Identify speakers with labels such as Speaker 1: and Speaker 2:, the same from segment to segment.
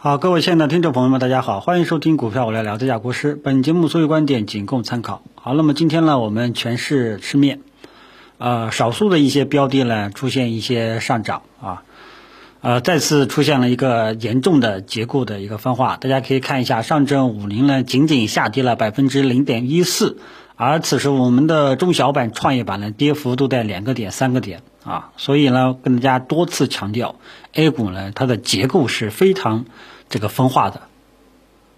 Speaker 1: 好，各位亲爱的听众朋友们，大家好，欢迎收听股票我来聊，这家国师。本节目所有观点仅供参考。好，那么今天呢，我们全市吃面，呃，少数的一些标的呢出现一些上涨啊，呃，再次出现了一个严重的结构的一个分化。大家可以看一下，上证五零呢仅仅下跌了百分之零点一四，而此时我们的中小板、创业板呢跌幅都在两个点、三个点啊，所以呢，跟大家多次强调，A 股呢它的结构是非常。这个分化的，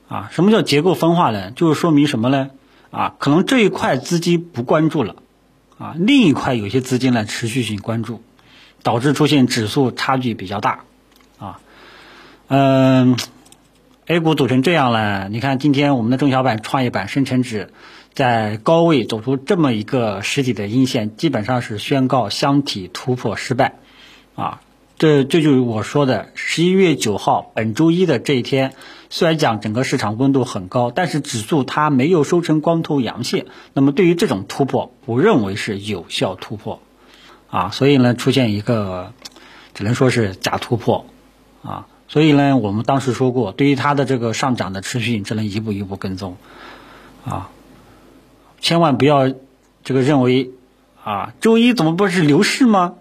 Speaker 1: 啊，什么叫结构分化呢？就是说明什么呢？啊，可能这一块资金不关注了，啊，另一块有些资金呢持续性关注，导致出现指数差距比较大，啊，嗯，A 股走成这样了，你看今天我们的中小板、创业板、深成指在高位走出这么一个实体的阴线，基本上是宣告箱体突破失败，啊。这这就是我说的，十一月九号本周一的这一天，虽然讲整个市场温度很高，但是指数它没有收成光头阳线。那么对于这种突破，不认为是有效突破，啊，所以呢出现一个，只能说是假突破，啊，所以呢我们当时说过，对于它的这个上涨的持续性，只能一步一步跟踪，啊，千万不要这个认为，啊，周一怎么不是牛市吗？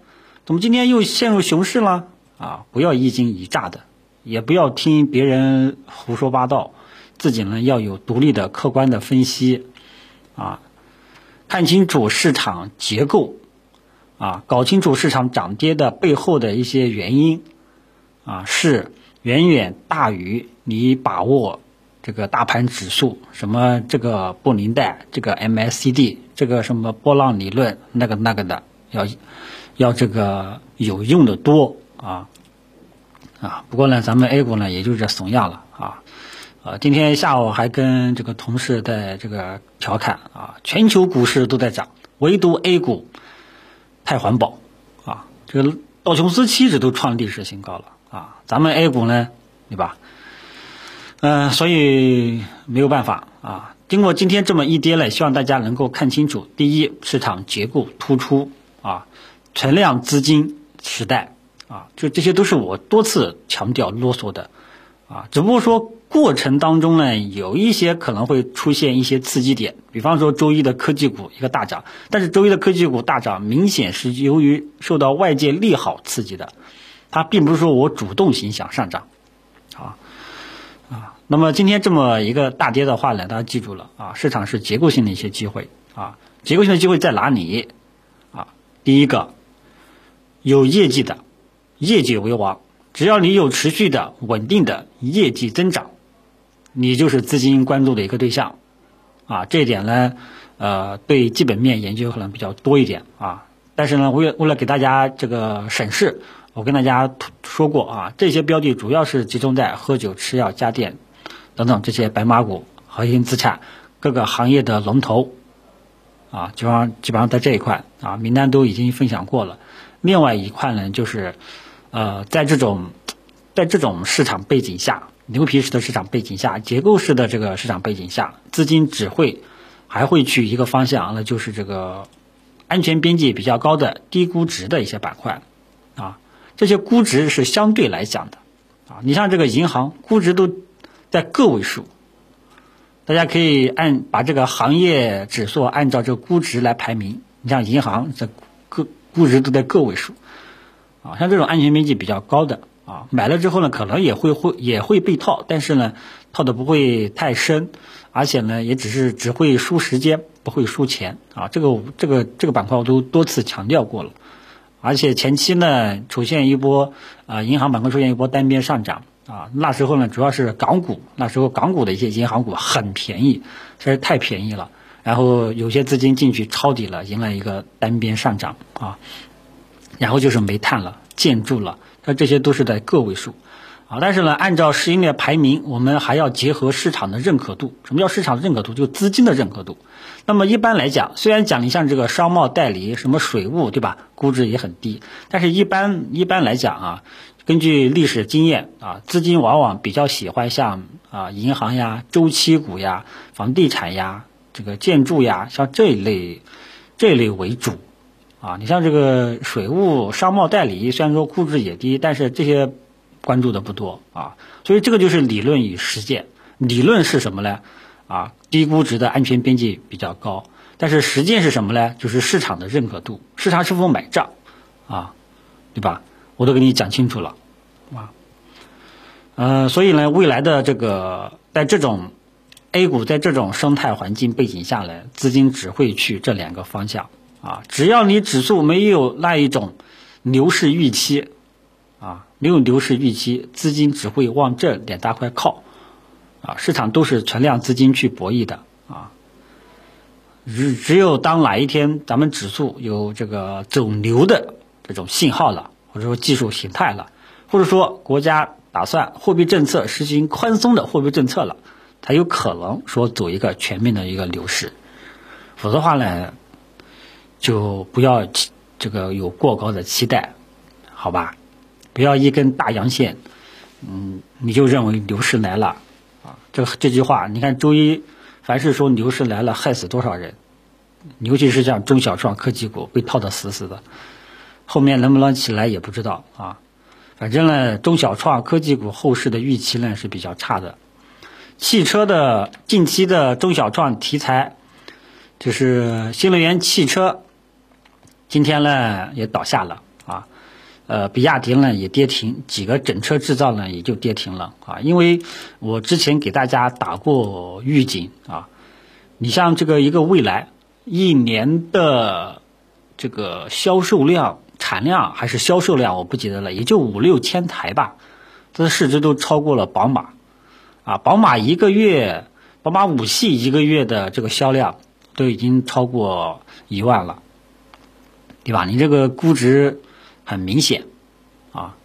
Speaker 1: 怎么今天又陷入熊市了啊！不要一惊一乍的，也不要听别人胡说八道，自己呢要有独立的、客观的分析啊，看清楚市场结构啊，搞清楚市场涨跌的背后的一些原因啊，是远远大于你把握这个大盘指数什么这个布林带、这个 MACD、这个什么波浪理论那个那个的要。要这个有用的多啊啊！不过呢，咱们 A 股呢也就这怂样了啊。呃，今天下午还跟这个同事在这个调侃啊，全球股市都在涨，唯独 A 股太环保啊。这个道琼斯期指都创历史新高了啊，咱们 A 股呢，对吧？嗯，所以没有办法啊。经过今天这么一跌呢，希望大家能够看清楚：第一，市场结构突出啊。存量资金时代啊，就这些都是我多次强调啰嗦的啊，只不过说过程当中呢，有一些可能会出现一些刺激点，比方说周一的科技股一个大涨，但是周一的科技股大涨明显是由于受到外界利好刺激的，它并不是说我主动性想上涨啊啊，那么今天这么一个大跌的话呢，大家记住了啊，市场是结构性的一些机会啊，结构性的机会在哪里啊？第一个。有业绩的，业绩为王。只要你有持续的、稳定的业绩增长，你就是资金关注的一个对象。啊，这一点呢，呃，对基本面研究可能比较多一点啊。但是呢，为为了给大家这个审视，我跟大家说过啊，这些标的主要是集中在喝酒、吃药、家电等等这些白马股、核心资产各个行业的龙头。啊，基本上基本上在这一块啊，名单都已经分享过了。另外一块呢，就是，呃，在这种，在这种市场背景下，牛皮式的市场背景下，结构式的这个市场背景下，资金只会还会去一个方向，那就是这个安全边际比较高的低估值的一些板块，啊，这些估值是相对来讲的，啊，你像这个银行估值都在个位数，大家可以按把这个行业指数按照这个估值来排名，你像银行这。估值都在个位数，啊，像这种安全边际比较高的啊，买了之后呢，可能也会会也会被套，但是呢，套的不会太深，而且呢，也只是只会输时间，不会输钱啊。这个这个这个板块我都多次强调过了，而且前期呢出现一波啊，银行板块出现一波单边上涨啊，那时候呢主要是港股，那时候港股的一些银行股很便宜，实在太便宜了。然后有些资金进去抄底了，迎来一个单边上涨啊，然后就是煤炭了、建筑了，那这些都是在个位数啊。但是呢，按照市盈率排名，我们还要结合市场的认可度。什么叫市场的认可度？就资金的认可度。那么一般来讲，虽然讲你像这个商贸代理、什么水务，对吧？估值也很低，但是一般一般来讲啊，根据历史经验啊，资金往往比较喜欢像啊银行呀、周期股呀、房地产呀。这个建筑呀，像这一类，这一类为主，啊，你像这个水务、商贸代理，虽然说估值也低，但是这些关注的不多啊。所以这个就是理论与实践。理论是什么呢？啊，低估值的安全边际比较高。但是实践是什么呢？就是市场的认可度，市场是否买账啊，对吧？我都给你讲清楚了啊。呃，所以呢，未来的这个在这种 A 股在这种生态环境背景下呢，资金只会去这两个方向啊。只要你指数没有那一种牛市预期啊，没有牛市预期，资金只会往这两大块靠。啊，市场都是存量资金去博弈的啊。只只有当哪一天咱们指数有这个走牛的这种信号了，或者说技术形态了，或者说国家打算货币政策实行宽松的货币政策了，才有可能说走一个全面的一个牛市。否则的话呢，就不要这个有过高的期待，好吧？不要一根大阳线，嗯，你就认为牛市来了。啊这这句话，你看周一，凡是说牛市来了，害死多少人？尤其是像中小创科技股被套得死死的，后面能不能起来也不知道啊。反正呢，中小创科技股后市的预期呢是比较差的。汽车的近期的中小创题材，就是新能源汽车，今天呢也倒下了。呃，比亚迪呢也跌停，几个整车制造呢也就跌停了啊。因为我之前给大家打过预警啊，你像这个一个未来一年的这个销售量、产量还是销售量，我不记得了，也就五六千台吧，这市值都超过了宝马啊。宝马一个月，宝马五系一个月的这个销量都已经超过一万了，对吧？你这个估值。很明显，啊，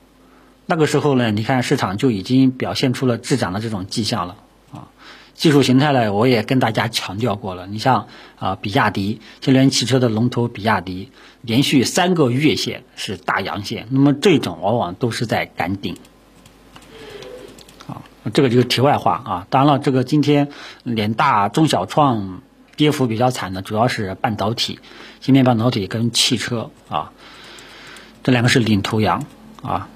Speaker 1: 那个时候呢，你看市场就已经表现出了滞涨的这种迹象了，啊，技术形态呢，我也跟大家强调过了，你像啊，比亚迪新能源汽车的龙头比亚迪，连续三个月线是大阳线，那么这种往往都是在赶顶，啊，这个就是题外话啊，当然了，这个今天联大、中小创跌幅比较惨的，主要是半导体、芯片半导体跟汽车啊。这两个是领头羊啊，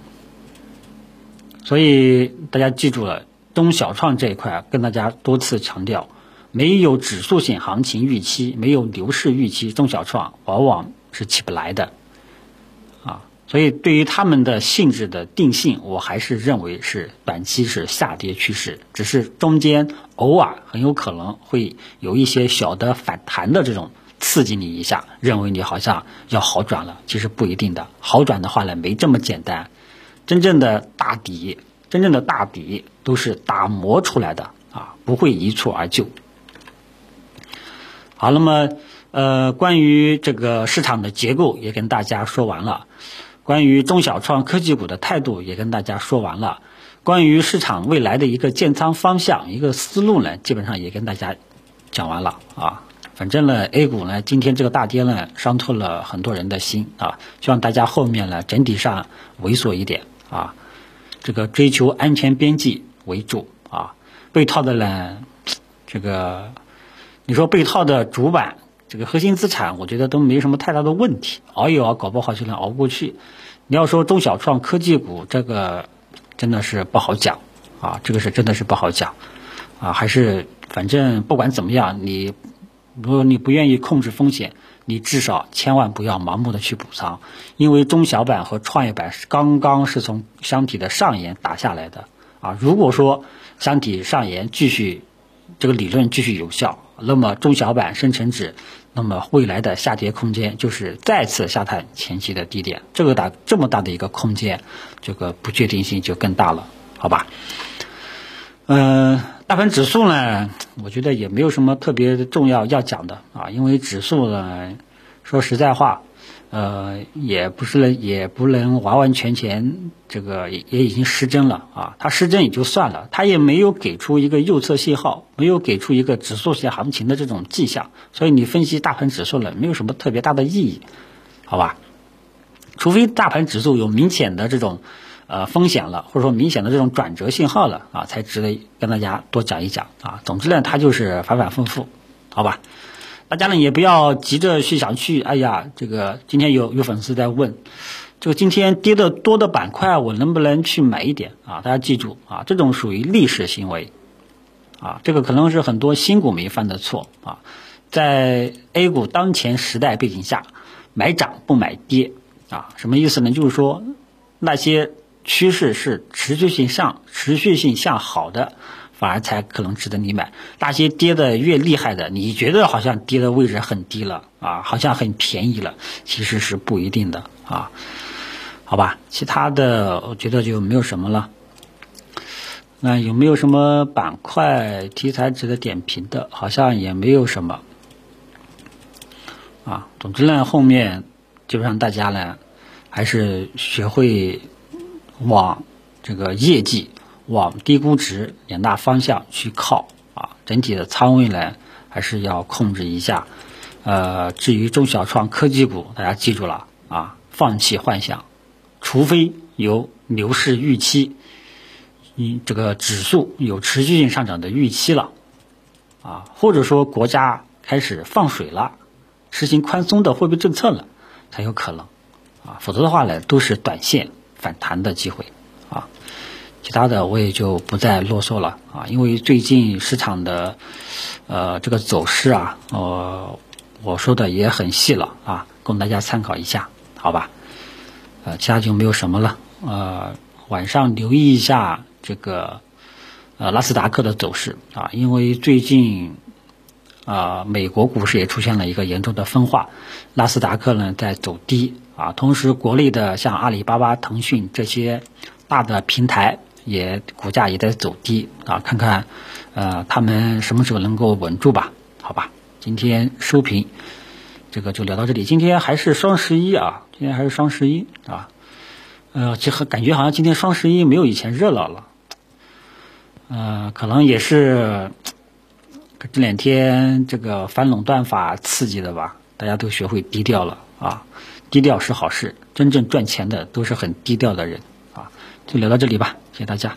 Speaker 1: 所以大家记住了，中小创这一块跟大家多次强调，没有指数性行情预期，没有牛市预期，中小创往往是起不来的啊。所以对于他们的性质的定性，我还是认为是短期是下跌趋势，只是中间偶尔很有可能会有一些小的反弹的这种。刺激你一下，认为你好像要好转了，其实不一定的。好转的话呢，没这么简单。真正的大底，真正的大底都是打磨出来的啊，不会一蹴而就。好，那么呃，关于这个市场的结构也跟大家说完了，关于中小创科技股的态度也跟大家说完了，关于市场未来的一个建仓方向、一个思路呢，基本上也跟大家讲完了啊。反正呢，A 股呢，今天这个大跌呢，伤透了很多人的心啊。希望大家后面呢，整体上猥琐一点啊，这个追求安全边际为主啊。被套的呢，这个你说被套的主板，这个核心资产，我觉得都没什么太大的问题，熬一熬，搞不好就能熬过去。你要说中小创科技股，这个真的是不好讲啊，这个是真的是不好讲啊。还是反正不管怎么样，你。如果你不愿意控制风险，你至少千万不要盲目的去补仓，因为中小板和创业板刚刚是从箱体的上沿打下来的啊。如果说箱体上沿继续这个理论继续有效，那么中小板深成指，那么未来的下跌空间就是再次下探前期的低点，这个大这么大的一个空间，这个不确定性就更大了，好吧？嗯。大盘指数呢，我觉得也没有什么特别重要要讲的啊，因为指数呢，说实在话，呃，也不是也不能完完全全这个也也已经失真了啊。它失真也就算了，它也没有给出一个右侧信号，没有给出一个指数型行情的这种迹象，所以你分析大盘指数呢，没有什么特别大的意义，好吧？除非大盘指数有明显的这种。呃，风险了，或者说明显的这种转折信号了啊，才值得跟大家多讲一讲啊。总之呢，它就是反反复复，好吧？大家呢也不要急着去想去，哎呀，这个今天有有粉丝在问，这个今天跌的多的板块，我能不能去买一点啊？大家记住啊，这种属于历史行为啊，这个可能是很多新股民犯的错啊。在 A 股当前时代背景下，买涨不买跌啊，什么意思呢？就是说那些趋势是持续性上、持续性向好的，反而才可能值得你买。那些跌的越厉害的，你觉得好像跌的位置很低了啊，好像很便宜了，其实是不一定的啊。好吧，其他的我觉得就没有什么了。那有没有什么板块题材值得点评的？好像也没有什么。啊，总之呢，后面基本上大家呢，还是学会往这个业绩、往低估值两大方向去靠啊。整体的仓位呢，还是要控制一下。呃，至于中小创科技股，大家记住了啊，放弃幻想。除非有牛市预期，你这个指数有持续性上涨的预期了，啊，或者说国家开始放水了，实行宽松的货币政策了，才有可能，啊，否则的话呢，都是短线反弹的机会，啊，其他的我也就不再啰嗦了，啊，因为最近市场的，呃，这个走势啊，呃，我说的也很细了，啊，供大家参考一下，好吧。呃，其他就没有什么了。呃，晚上留意一下这个呃纳斯达克的走势啊，因为最近啊美国股市也出现了一个严重的分化，纳斯达克呢在走低啊，同时国内的像阿里巴巴、腾讯这些大的平台也股价也在走低啊，看看呃他们什么时候能够稳住吧？好吧，今天收评。这个就聊到这里。今天还是双十一啊，今天还是双十一啊。呃，其实感觉好像今天双十一没有以前热闹了。呃，可能也是这两天这个反垄断法刺激的吧，大家都学会低调了啊。低调是好事，真正赚钱的都是很低调的人啊。就聊到这里吧，谢谢大家。